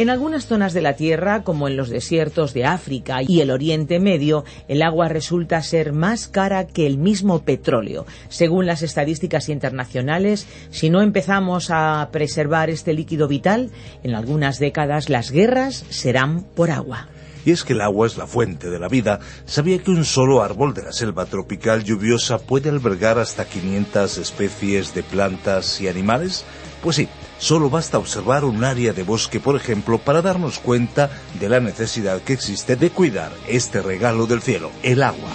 En algunas zonas de la Tierra, como en los desiertos de África y el Oriente Medio, el agua resulta ser más cara que el mismo petróleo. Según las estadísticas internacionales, si no empezamos a preservar este líquido vital, en algunas décadas las guerras serán por agua. Y es que el agua es la fuente de la vida. ¿Sabía que un solo árbol de la selva tropical lluviosa puede albergar hasta 500 especies de plantas y animales? Pues sí, Solo basta observar un área de bosque, por ejemplo, para darnos cuenta de la necesidad que existe de cuidar este regalo del cielo, el agua.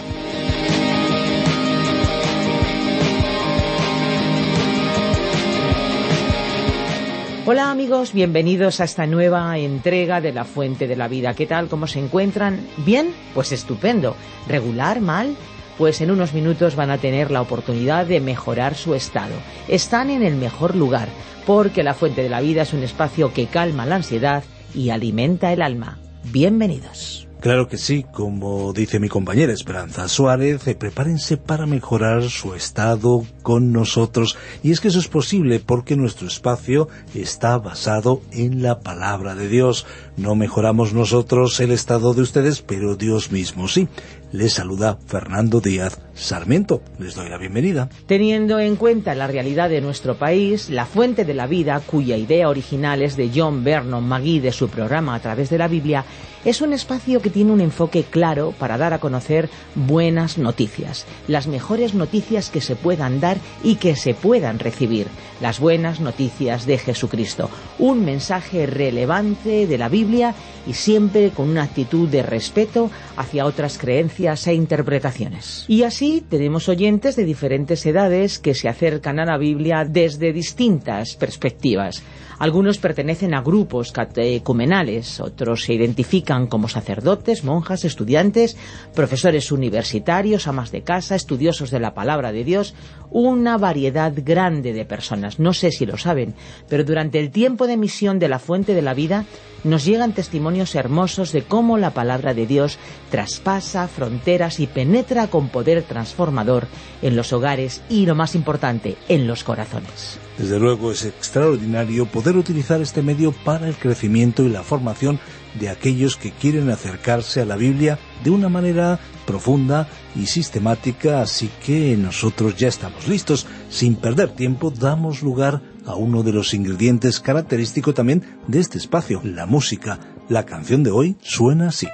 Hola amigos, bienvenidos a esta nueva entrega de La Fuente de la Vida. ¿Qué tal? ¿Cómo se encuentran? ¿Bien? Pues estupendo. ¿Regular? ¿Mal? Pues en unos minutos van a tener la oportunidad de mejorar su estado. Están en el mejor lugar porque la fuente de la vida es un espacio que calma la ansiedad y alimenta el alma. Bienvenidos. Claro que sí, como dice mi compañera Esperanza Suárez, eh, prepárense para mejorar su estado con nosotros. Y es que eso es posible porque nuestro espacio está basado en la palabra de Dios. No mejoramos nosotros el estado de ustedes, pero Dios mismo sí. Les saluda Fernando Díaz Sarmiento. Les doy la bienvenida. Teniendo en cuenta la realidad de nuestro país, la fuente de la vida, cuya idea original es de John Vernon Magee de su programa A través de la Biblia, es un espacio que tiene un enfoque claro para dar a conocer buenas noticias, las mejores noticias que se puedan dar y que se puedan recibir, las buenas noticias de Jesucristo, un mensaje relevante de la Biblia y siempre con una actitud de respeto hacia otras creencias e interpretaciones. Y así tenemos oyentes de diferentes edades que se acercan a la Biblia desde distintas perspectivas. Algunos pertenecen a grupos catecumenales, otros se identifican como sacerdotes, monjas, estudiantes, profesores universitarios, amas de casa, estudiosos de la palabra de Dios, una variedad grande de personas. No sé si lo saben, pero durante el tiempo de misión de la fuente de la vida nos llegan testimonios hermosos de cómo la palabra de Dios traspasa fronteras y penetra con poder transformador en los hogares y, lo más importante, en los corazones. Desde luego es extraordinario poder utilizar este medio para el crecimiento y la formación de aquellos que quieren acercarse a la Biblia de una manera profunda y sistemática, así que nosotros ya estamos listos. Sin perder tiempo, damos lugar a uno de los ingredientes característicos también de este espacio, la música. La canción de hoy suena así.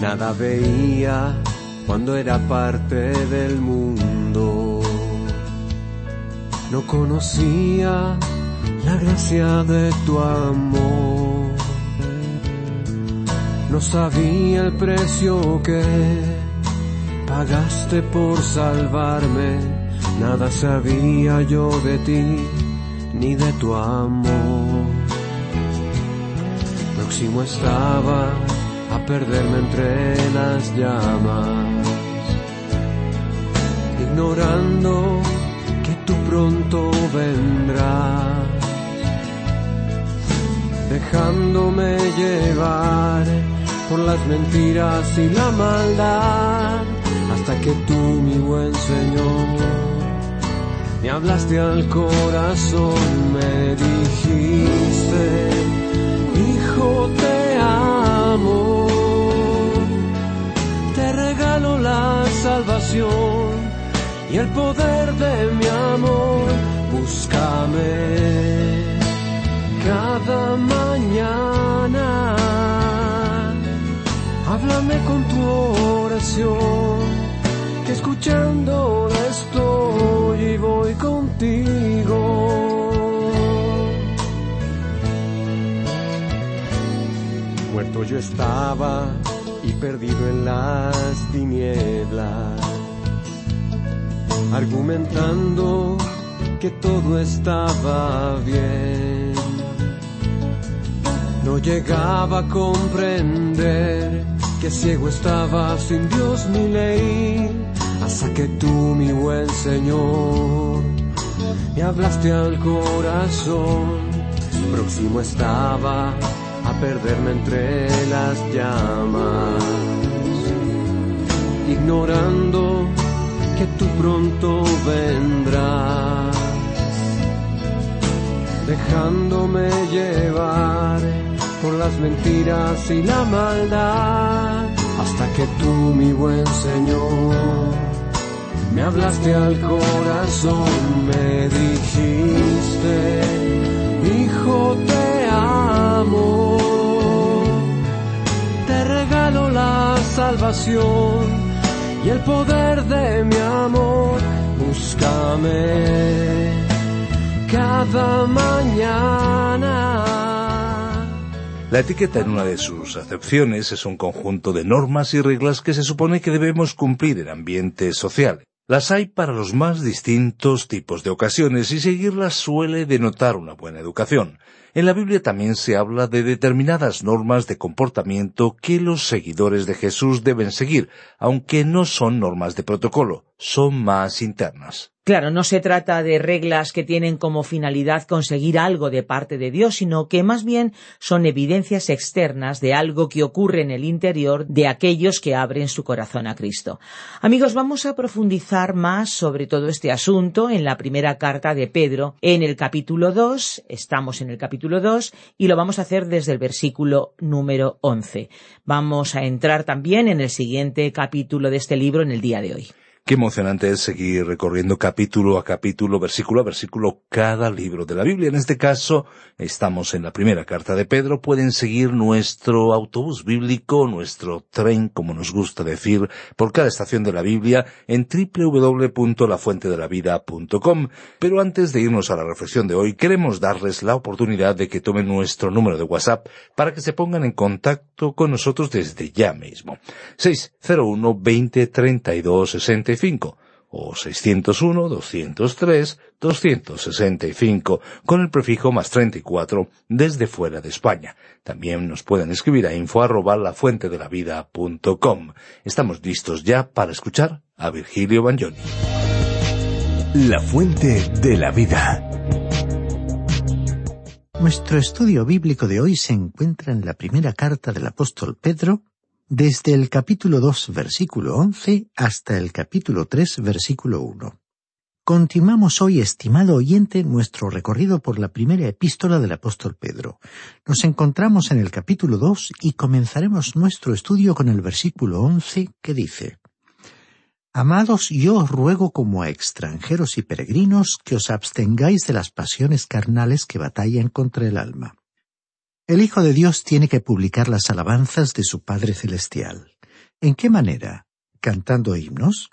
Nada veía cuando era parte del mundo. No conocía la gracia de tu amor. No sabía el precio que pagaste por salvarme. Nada sabía yo de ti ni de tu amor. Próximo estaba a perderme entre las llamas, ignorando que tú pronto vendrás, dejándome llevar por las mentiras y la maldad, hasta que tú, mi buen Señor, me hablaste al corazón, me dijiste, salvación y el poder de mi amor. Búscame cada mañana. Háblame con tu oración que escuchando estoy y voy contigo. Muerto yo estaba y perdido en las tinieblas, argumentando que todo estaba bien. No llegaba a comprender que ciego estaba sin Dios ni ley, hasta que tú, mi buen Señor, me hablaste al corazón. Próximo estaba a perderme entre las llamas, ignorando que tú pronto vendrás, dejándome llevar por las mentiras y la maldad, hasta que tú, mi buen Señor, me hablaste al corazón, me dijiste, hijo te amo, te regalo la salvación y el poder de mi amor, búscame cada mañana. La etiqueta en una de sus acepciones es un conjunto de normas y reglas que se supone que debemos cumplir en ambiente social. Las hay para los más distintos tipos de ocasiones y seguirlas suele denotar una buena educación. En la Biblia también se habla de determinadas normas de comportamiento que los seguidores de Jesús deben seguir, aunque no son normas de protocolo, son más internas. Claro, no se trata de reglas que tienen como finalidad conseguir algo de parte de Dios, sino que más bien son evidencias externas de algo que ocurre en el interior de aquellos que abren su corazón a Cristo. Amigos, vamos a profundizar más sobre todo este asunto en la primera carta de Pedro, en el capítulo 2, estamos en el capítulo 2, y lo vamos a hacer desde el versículo número 11. Vamos a entrar también en el siguiente capítulo de este libro en el día de hoy. Qué emocionante es seguir recorriendo capítulo a capítulo, versículo a versículo, cada libro de la Biblia. En este caso, estamos en la primera carta de Pedro. Pueden seguir nuestro autobús bíblico, nuestro tren, como nos gusta decir, por cada estación de la Biblia en www.lafuentedelavida.com. Pero antes de irnos a la reflexión de hoy, queremos darles la oportunidad de que tomen nuestro número de WhatsApp para que se pongan en contacto con nosotros desde ya mismo. 601 20 32 65 o 601-203-265 con el prefijo más 34 desde fuera de España. También nos pueden escribir a info arroba lafuentedelavida.com. Estamos listos ya para escuchar a Virgilio Bagnoni. La Fuente de la Vida. Nuestro estudio bíblico de hoy se encuentra en la primera carta del apóstol Pedro, desde el capítulo 2, versículo 11, hasta el capítulo 3, versículo 1. Continuamos hoy, estimado oyente, nuestro recorrido por la primera epístola del apóstol Pedro. Nos encontramos en el capítulo 2 y comenzaremos nuestro estudio con el versículo 11 que dice, Amados, yo os ruego como a extranjeros y peregrinos que os abstengáis de las pasiones carnales que batallan contra el alma el Hijo de Dios tiene que publicar las alabanzas de su Padre Celestial. ¿En qué manera? ¿Cantando himnos?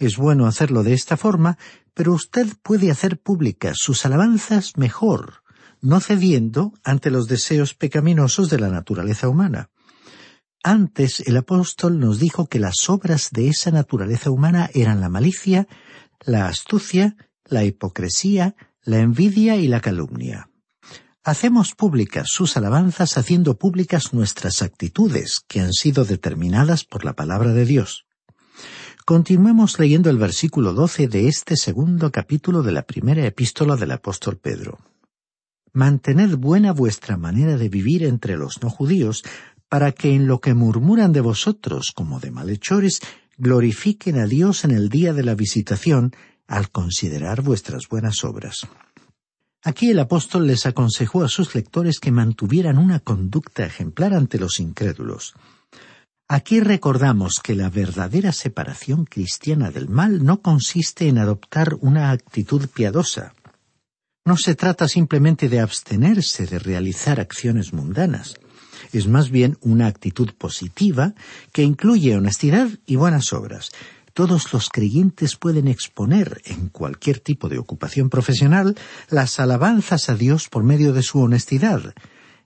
Es bueno hacerlo de esta forma, pero usted puede hacer públicas sus alabanzas mejor, no cediendo ante los deseos pecaminosos de la naturaleza humana. Antes el apóstol nos dijo que las obras de esa naturaleza humana eran la malicia, la astucia, la hipocresía, la envidia y la calumnia. Hacemos públicas sus alabanzas haciendo públicas nuestras actitudes que han sido determinadas por la palabra de Dios. Continuemos leyendo el versículo doce de este segundo capítulo de la primera epístola del apóstol Pedro. Mantened buena vuestra manera de vivir entre los no judíos, para que en lo que murmuran de vosotros como de malhechores, glorifiquen a Dios en el día de la visitación, al considerar vuestras buenas obras. Aquí el apóstol les aconsejó a sus lectores que mantuvieran una conducta ejemplar ante los incrédulos. Aquí recordamos que la verdadera separación cristiana del mal no consiste en adoptar una actitud piadosa. No se trata simplemente de abstenerse de realizar acciones mundanas. Es más bien una actitud positiva que incluye honestidad y buenas obras. Todos los creyentes pueden exponer en cualquier tipo de ocupación profesional las alabanzas a Dios por medio de su honestidad.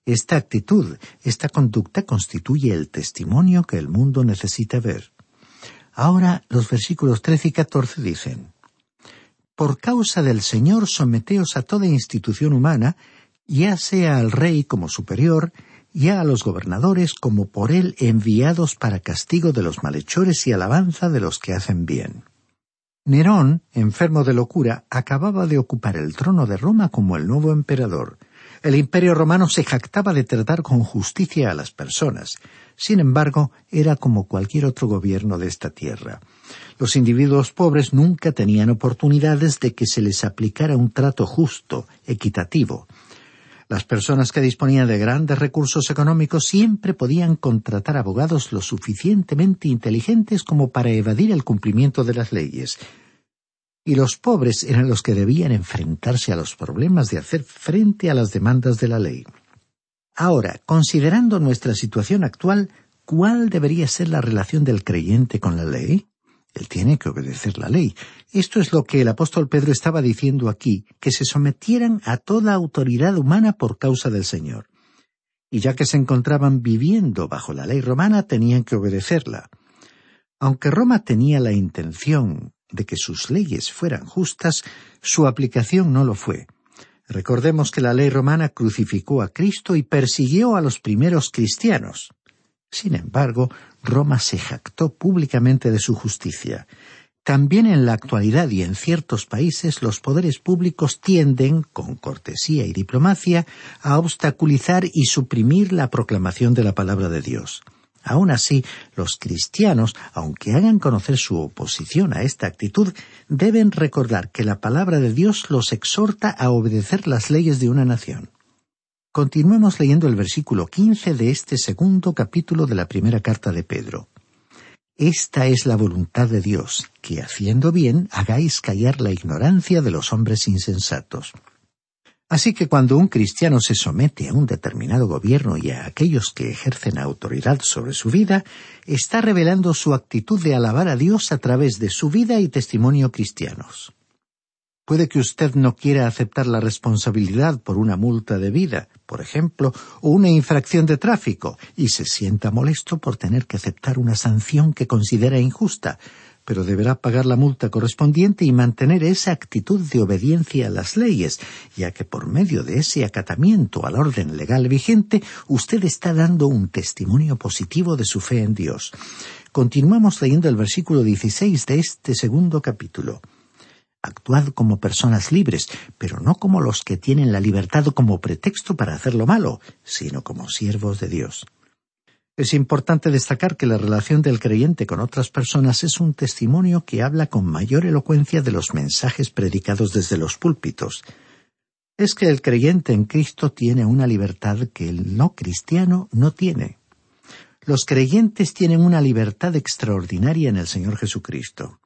Esta actitud, esta conducta constituye el testimonio que el mundo necesita ver. Ahora los versículos 13 y 14 dicen, Por causa del Señor someteos a toda institución humana, ya sea al rey como superior, ya a los gobernadores como por él enviados para castigo de los malhechores y alabanza de los que hacen bien. Nerón, enfermo de locura, acababa de ocupar el trono de Roma como el nuevo emperador. El imperio romano se jactaba de tratar con justicia a las personas. Sin embargo, era como cualquier otro gobierno de esta tierra. Los individuos pobres nunca tenían oportunidades de que se les aplicara un trato justo, equitativo. Las personas que disponían de grandes recursos económicos siempre podían contratar abogados lo suficientemente inteligentes como para evadir el cumplimiento de las leyes. Y los pobres eran los que debían enfrentarse a los problemas de hacer frente a las demandas de la ley. Ahora, considerando nuestra situación actual, ¿cuál debería ser la relación del creyente con la ley? Él tiene que obedecer la ley. Esto es lo que el apóstol Pedro estaba diciendo aquí, que se sometieran a toda autoridad humana por causa del Señor. Y ya que se encontraban viviendo bajo la ley romana, tenían que obedecerla. Aunque Roma tenía la intención de que sus leyes fueran justas, su aplicación no lo fue. Recordemos que la ley romana crucificó a Cristo y persiguió a los primeros cristianos. Sin embargo, Roma se jactó públicamente de su justicia. También en la actualidad y en ciertos países los poderes públicos tienden, con cortesía y diplomacia, a obstaculizar y suprimir la proclamación de la palabra de Dios. Aun así, los cristianos, aunque hagan conocer su oposición a esta actitud, deben recordar que la palabra de Dios los exhorta a obedecer las leyes de una nación. Continuemos leyendo el versículo quince de este segundo capítulo de la primera carta de Pedro. Esta es la voluntad de Dios, que haciendo bien hagáis callar la ignorancia de los hombres insensatos. Así que cuando un cristiano se somete a un determinado gobierno y a aquellos que ejercen autoridad sobre su vida, está revelando su actitud de alabar a Dios a través de su vida y testimonio cristianos. Puede que usted no quiera aceptar la responsabilidad por una multa de vida, por ejemplo, o una infracción de tráfico, y se sienta molesto por tener que aceptar una sanción que considera injusta, pero deberá pagar la multa correspondiente y mantener esa actitud de obediencia a las leyes, ya que por medio de ese acatamiento al orden legal vigente, usted está dando un testimonio positivo de su fe en Dios. Continuamos leyendo el versículo 16 de este segundo capítulo. Actuad como personas libres, pero no como los que tienen la libertad como pretexto para hacer lo malo, sino como siervos de Dios. Es importante destacar que la relación del creyente con otras personas es un testimonio que habla con mayor elocuencia de los mensajes predicados desde los púlpitos. Es que el creyente en Cristo tiene una libertad que el no cristiano no tiene. Los creyentes tienen una libertad extraordinaria en el Señor Jesucristo.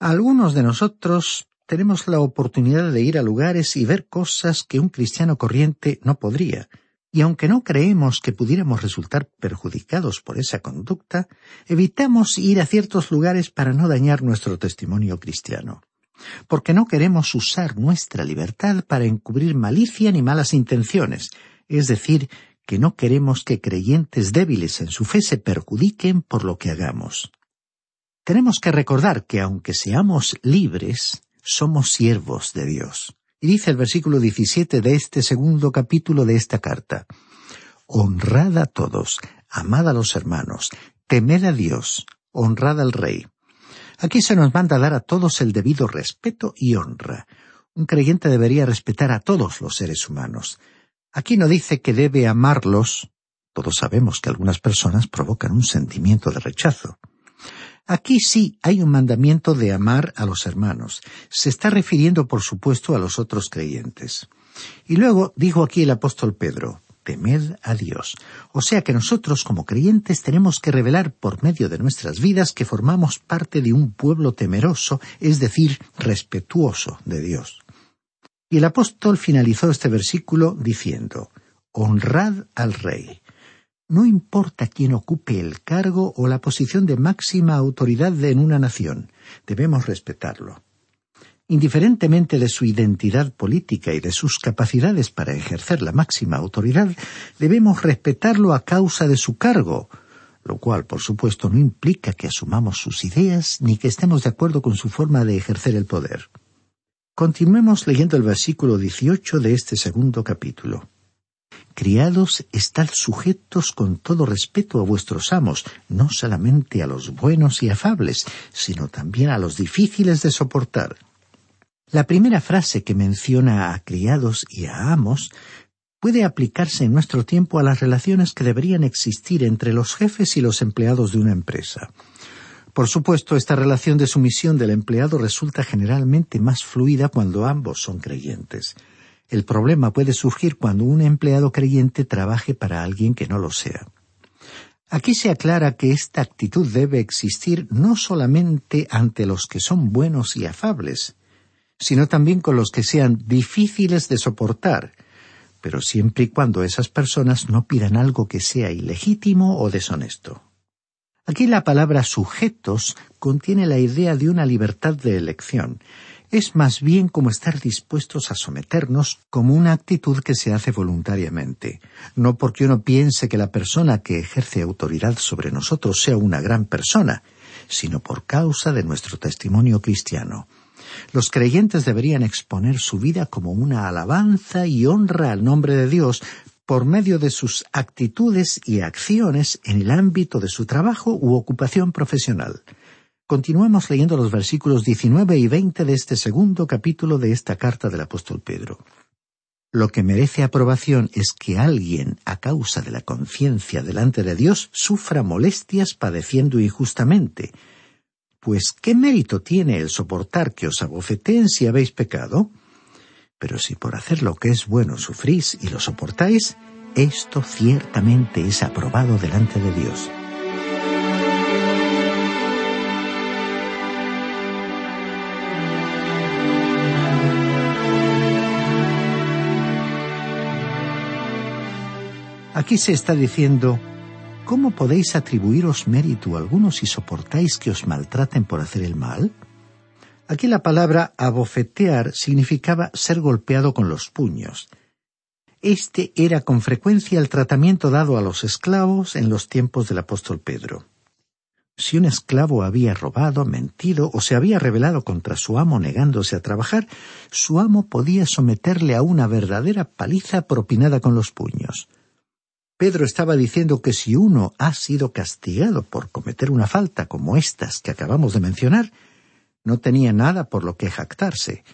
Algunos de nosotros tenemos la oportunidad de ir a lugares y ver cosas que un cristiano corriente no podría, y aunque no creemos que pudiéramos resultar perjudicados por esa conducta, evitamos ir a ciertos lugares para no dañar nuestro testimonio cristiano, porque no queremos usar nuestra libertad para encubrir malicia ni malas intenciones, es decir, que no queremos que creyentes débiles en su fe se perjudiquen por lo que hagamos. Tenemos que recordar que aunque seamos libres, somos siervos de Dios. Y dice el versículo 17 de este segundo capítulo de esta carta, Honrad a todos, amad a los hermanos, temed a Dios, honrad al Rey. Aquí se nos manda dar a todos el debido respeto y honra. Un creyente debería respetar a todos los seres humanos. Aquí no dice que debe amarlos. Todos sabemos que algunas personas provocan un sentimiento de rechazo. Aquí sí hay un mandamiento de amar a los hermanos. Se está refiriendo, por supuesto, a los otros creyentes. Y luego dijo aquí el apóstol Pedro, temed a Dios. O sea que nosotros como creyentes tenemos que revelar por medio de nuestras vidas que formamos parte de un pueblo temeroso, es decir, respetuoso de Dios. Y el apóstol finalizó este versículo diciendo, honrad al rey. No importa quién ocupe el cargo o la posición de máxima autoridad en una nación, debemos respetarlo. Indiferentemente de su identidad política y de sus capacidades para ejercer la máxima autoridad, debemos respetarlo a causa de su cargo, lo cual, por supuesto, no implica que asumamos sus ideas ni que estemos de acuerdo con su forma de ejercer el poder. Continuemos leyendo el versículo 18 de este segundo capítulo. Criados, estad sujetos con todo respeto a vuestros amos, no solamente a los buenos y afables, sino también a los difíciles de soportar. La primera frase que menciona a criados y a amos puede aplicarse en nuestro tiempo a las relaciones que deberían existir entre los jefes y los empleados de una empresa. Por supuesto, esta relación de sumisión del empleado resulta generalmente más fluida cuando ambos son creyentes. El problema puede surgir cuando un empleado creyente trabaje para alguien que no lo sea. Aquí se aclara que esta actitud debe existir no solamente ante los que son buenos y afables, sino también con los que sean difíciles de soportar, pero siempre y cuando esas personas no pidan algo que sea ilegítimo o deshonesto. Aquí la palabra sujetos contiene la idea de una libertad de elección. Es más bien como estar dispuestos a someternos como una actitud que se hace voluntariamente, no porque uno piense que la persona que ejerce autoridad sobre nosotros sea una gran persona, sino por causa de nuestro testimonio cristiano. Los creyentes deberían exponer su vida como una alabanza y honra al nombre de Dios por medio de sus actitudes y acciones en el ámbito de su trabajo u ocupación profesional. Continuemos leyendo los versículos 19 y 20 de este segundo capítulo de esta carta del apóstol Pedro. Lo que merece aprobación es que alguien, a causa de la conciencia delante de Dios, sufra molestias padeciendo injustamente, pues ¿qué mérito tiene el soportar que os abofeteen si habéis pecado? Pero si por hacer lo que es bueno sufrís y lo soportáis, esto ciertamente es aprobado delante de Dios. Aquí se está diciendo, ¿cómo podéis atribuiros mérito alguno si soportáis que os maltraten por hacer el mal? Aquí la palabra abofetear significaba ser golpeado con los puños. Este era con frecuencia el tratamiento dado a los esclavos en los tiempos del apóstol Pedro. Si un esclavo había robado, mentido o se había rebelado contra su amo negándose a trabajar, su amo podía someterle a una verdadera paliza propinada con los puños. Pedro estaba diciendo que si uno ha sido castigado por cometer una falta como estas que acabamos de mencionar, no tenía nada por lo que jactarse.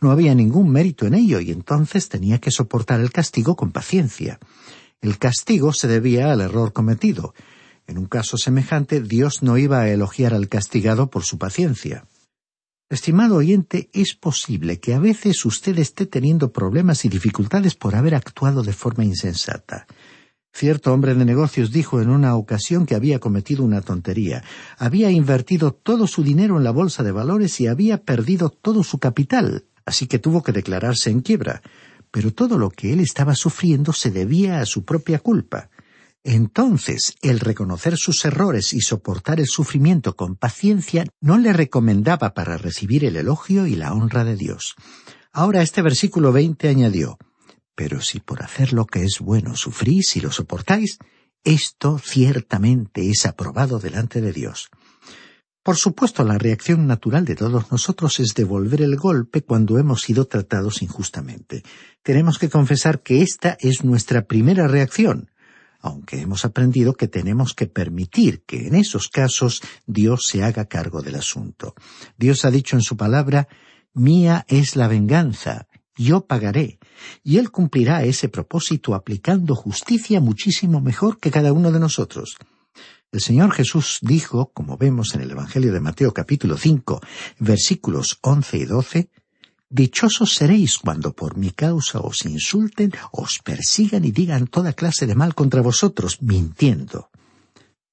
No había ningún mérito en ello y entonces tenía que soportar el castigo con paciencia. El castigo se debía al error cometido. En un caso semejante, Dios no iba a elogiar al castigado por su paciencia. Estimado oyente, es posible que a veces usted esté teniendo problemas y dificultades por haber actuado de forma insensata. Cierto hombre de negocios dijo en una ocasión que había cometido una tontería. Había invertido todo su dinero en la bolsa de valores y había perdido todo su capital, así que tuvo que declararse en quiebra. Pero todo lo que él estaba sufriendo se debía a su propia culpa. Entonces, el reconocer sus errores y soportar el sufrimiento con paciencia no le recomendaba para recibir el elogio y la honra de Dios. Ahora este versículo veinte añadió pero si por hacer lo que es bueno sufrís y lo soportáis, esto ciertamente es aprobado delante de Dios. Por supuesto, la reacción natural de todos nosotros es devolver el golpe cuando hemos sido tratados injustamente. Tenemos que confesar que esta es nuestra primera reacción, aunque hemos aprendido que tenemos que permitir que en esos casos Dios se haga cargo del asunto. Dios ha dicho en su palabra, Mía es la venganza, yo pagaré, y Él cumplirá ese propósito aplicando justicia muchísimo mejor que cada uno de nosotros. El Señor Jesús dijo, como vemos en el Evangelio de Mateo capítulo cinco, versículos once y doce, Dichosos seréis cuando por mi causa os insulten, os persigan y digan toda clase de mal contra vosotros, mintiendo.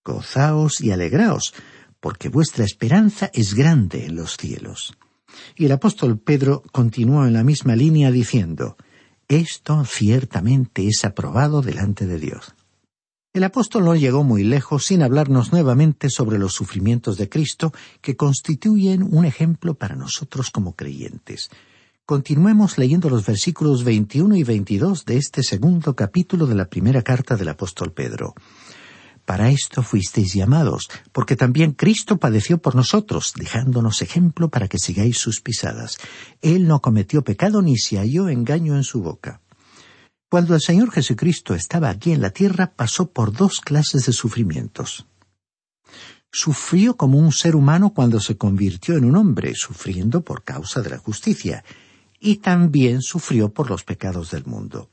Gozaos y alegraos, porque vuestra esperanza es grande en los cielos. Y el apóstol Pedro continuó en la misma línea diciendo, Esto ciertamente es aprobado delante de Dios. El apóstol no llegó muy lejos sin hablarnos nuevamente sobre los sufrimientos de Cristo que constituyen un ejemplo para nosotros como creyentes. Continuemos leyendo los versículos 21 y 22 de este segundo capítulo de la primera carta del apóstol Pedro. Para esto fuisteis llamados, porque también Cristo padeció por nosotros, dejándonos ejemplo para que sigáis sus pisadas. Él no cometió pecado ni se halló engaño en su boca. Cuando el Señor Jesucristo estaba aquí en la tierra, pasó por dos clases de sufrimientos. Sufrió como un ser humano cuando se convirtió en un hombre, sufriendo por causa de la justicia, y también sufrió por los pecados del mundo.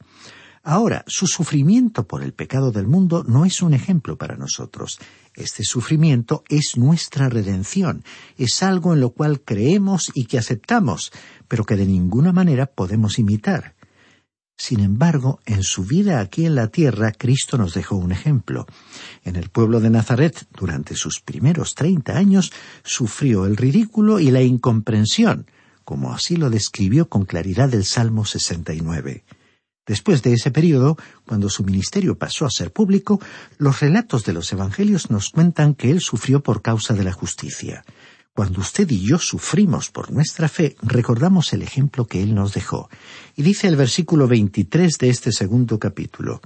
Ahora, su sufrimiento por el pecado del mundo no es un ejemplo para nosotros. Este sufrimiento es nuestra redención, es algo en lo cual creemos y que aceptamos, pero que de ninguna manera podemos imitar. Sin embargo, en su vida aquí en la tierra, Cristo nos dejó un ejemplo. En el pueblo de Nazaret, durante sus primeros treinta años, sufrió el ridículo y la incomprensión, como así lo describió con claridad el Salmo 69. Después de ese periodo, cuando su ministerio pasó a ser público, los relatos de los Evangelios nos cuentan que él sufrió por causa de la justicia. Cuando usted y yo sufrimos por nuestra fe, recordamos el ejemplo que Él nos dejó. Y dice el versículo 23 de este segundo capítulo.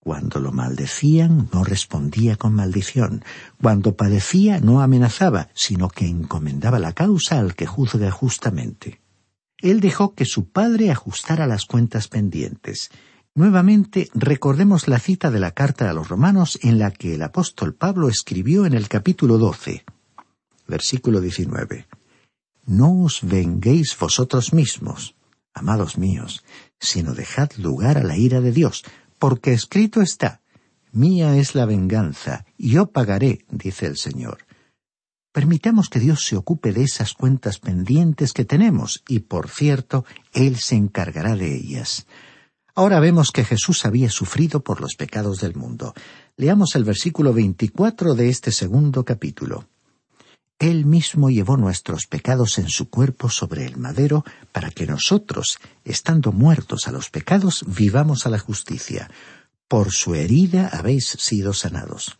Cuando lo maldecían, no respondía con maldición. Cuando padecía, no amenazaba, sino que encomendaba la causa al que juzga justamente. Él dejó que su padre ajustara las cuentas pendientes. Nuevamente recordemos la cita de la carta a los romanos en la que el apóstol Pablo escribió en el capítulo 12 versículo 19. No os venguéis vosotros mismos, amados míos, sino dejad lugar a la ira de Dios, porque escrito está, Mía es la venganza, y yo pagaré, dice el Señor. Permitamos que Dios se ocupe de esas cuentas pendientes que tenemos, y por cierto, Él se encargará de ellas. Ahora vemos que Jesús había sufrido por los pecados del mundo. Leamos el versículo 24 de este segundo capítulo. Él mismo llevó nuestros pecados en su cuerpo sobre el madero para que nosotros, estando muertos a los pecados, vivamos a la justicia. Por su herida habéis sido sanados.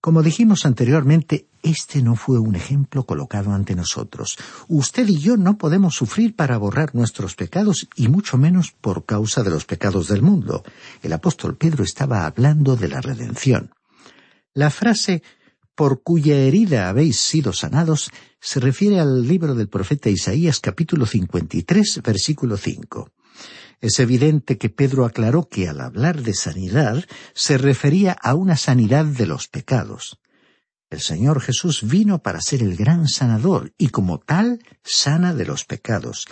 Como dijimos anteriormente, este no fue un ejemplo colocado ante nosotros. Usted y yo no podemos sufrir para borrar nuestros pecados y mucho menos por causa de los pecados del mundo. El apóstol Pedro estaba hablando de la redención. La frase por cuya herida habéis sido sanados, se refiere al libro del profeta Isaías capítulo 53 versículo 5. Es evidente que Pedro aclaró que al hablar de sanidad se refería a una sanidad de los pecados. El Señor Jesús vino para ser el gran sanador y como tal sana de los pecados.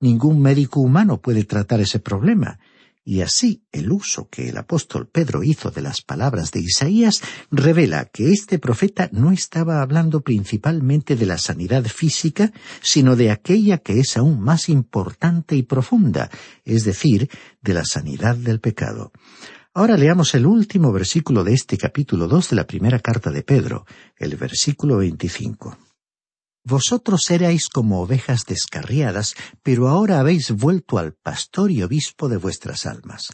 Ningún médico humano puede tratar ese problema, y así el uso que el apóstol Pedro hizo de las palabras de Isaías revela que este profeta no estaba hablando principalmente de la sanidad física, sino de aquella que es aún más importante y profunda, es decir, de la sanidad del pecado. Ahora leamos el último versículo de este capítulo dos de la primera carta de Pedro, el versículo veinticinco. Vosotros erais como ovejas descarriadas, pero ahora habéis vuelto al pastor y obispo de vuestras almas.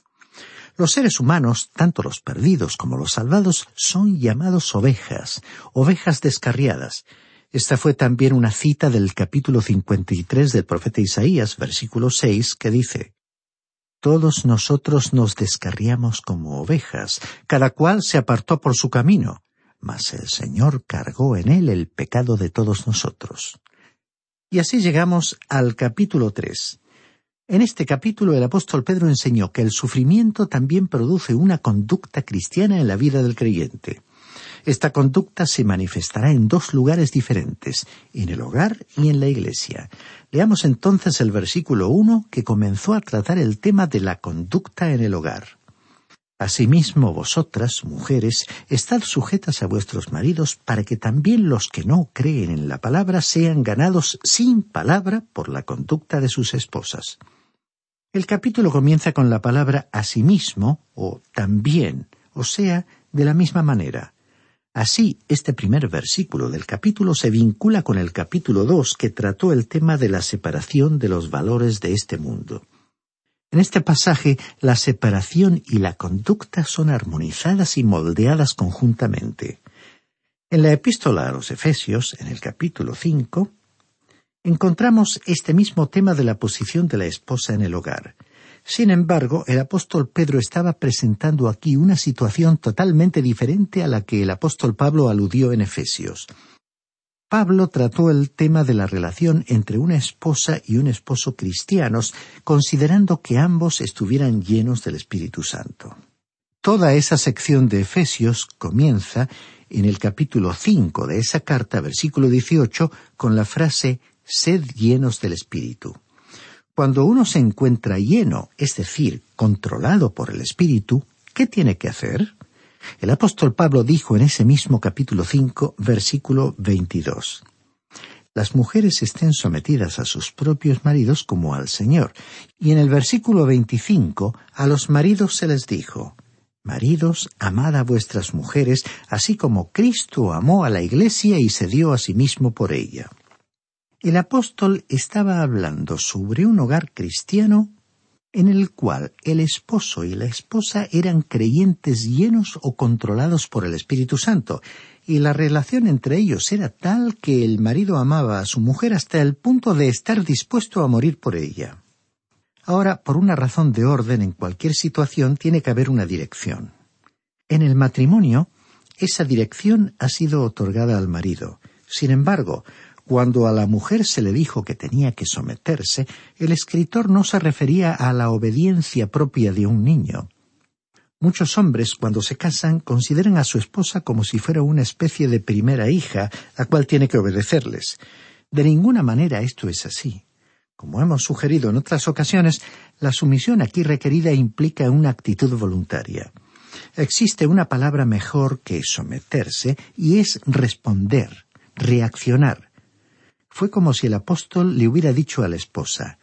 Los seres humanos, tanto los perdidos como los salvados, son llamados ovejas, ovejas descarriadas. Esta fue también una cita del capítulo 53 del profeta Isaías, versículo 6, que dice, Todos nosotros nos descarriamos como ovejas, cada cual se apartó por su camino, mas el Señor cargó en él el pecado de todos nosotros. Y así llegamos al capítulo tres. En este capítulo el apóstol Pedro enseñó que el sufrimiento también produce una conducta cristiana en la vida del creyente. Esta conducta se manifestará en dos lugares diferentes, en el hogar y en la iglesia. Leamos entonces el versículo uno que comenzó a tratar el tema de la conducta en el hogar. Asimismo vosotras, mujeres, estad sujetas a vuestros maridos para que también los que no creen en la palabra sean ganados sin palabra por la conducta de sus esposas. El capítulo comienza con la palabra asimismo o también, o sea, de la misma manera. Así, este primer versículo del capítulo se vincula con el capítulo dos que trató el tema de la separación de los valores de este mundo. En este pasaje, la separación y la conducta son armonizadas y moldeadas conjuntamente. En la epístola a los Efesios, en el capítulo 5, encontramos este mismo tema de la posición de la esposa en el hogar. Sin embargo, el apóstol Pedro estaba presentando aquí una situación totalmente diferente a la que el apóstol Pablo aludió en Efesios. Pablo trató el tema de la relación entre una esposa y un esposo cristianos, considerando que ambos estuvieran llenos del Espíritu Santo. Toda esa sección de Efesios comienza en el capítulo 5 de esa carta, versículo 18, con la frase Sed llenos del Espíritu. Cuando uno se encuentra lleno, es decir, controlado por el Espíritu, ¿qué tiene que hacer? El apóstol Pablo dijo en ese mismo capítulo 5, versículo 22. Las mujeres estén sometidas a sus propios maridos como al Señor. Y en el versículo 25, a los maridos se les dijo, Maridos, amad a vuestras mujeres, así como Cristo amó a la Iglesia y se dio a sí mismo por ella. El apóstol estaba hablando sobre un hogar cristiano en el cual el esposo y la esposa eran creyentes llenos o controlados por el Espíritu Santo, y la relación entre ellos era tal que el marido amaba a su mujer hasta el punto de estar dispuesto a morir por ella. Ahora, por una razón de orden, en cualquier situación tiene que haber una dirección. En el matrimonio, esa dirección ha sido otorgada al marido. Sin embargo, cuando a la mujer se le dijo que tenía que someterse, el escritor no se refería a la obediencia propia de un niño. Muchos hombres, cuando se casan, consideran a su esposa como si fuera una especie de primera hija, a cual tiene que obedecerles. De ninguna manera esto es así. Como hemos sugerido en otras ocasiones, la sumisión aquí requerida implica una actitud voluntaria. Existe una palabra mejor que someterse y es responder, reaccionar fue como si el apóstol le hubiera dicho a la esposa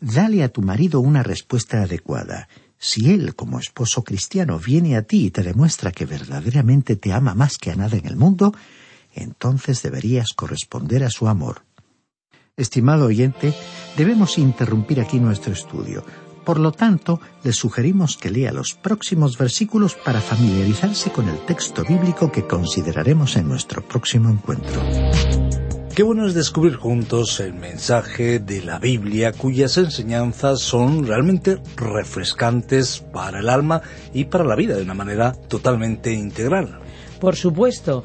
Dale a tu marido una respuesta adecuada. Si él, como esposo cristiano, viene a ti y te demuestra que verdaderamente te ama más que a nada en el mundo, entonces deberías corresponder a su amor. Estimado oyente, debemos interrumpir aquí nuestro estudio. Por lo tanto, le sugerimos que lea los próximos versículos para familiarizarse con el texto bíblico que consideraremos en nuestro próximo encuentro. Qué bueno es descubrir juntos el mensaje de la Biblia cuyas enseñanzas son realmente refrescantes para el alma y para la vida de una manera totalmente integral. Por supuesto.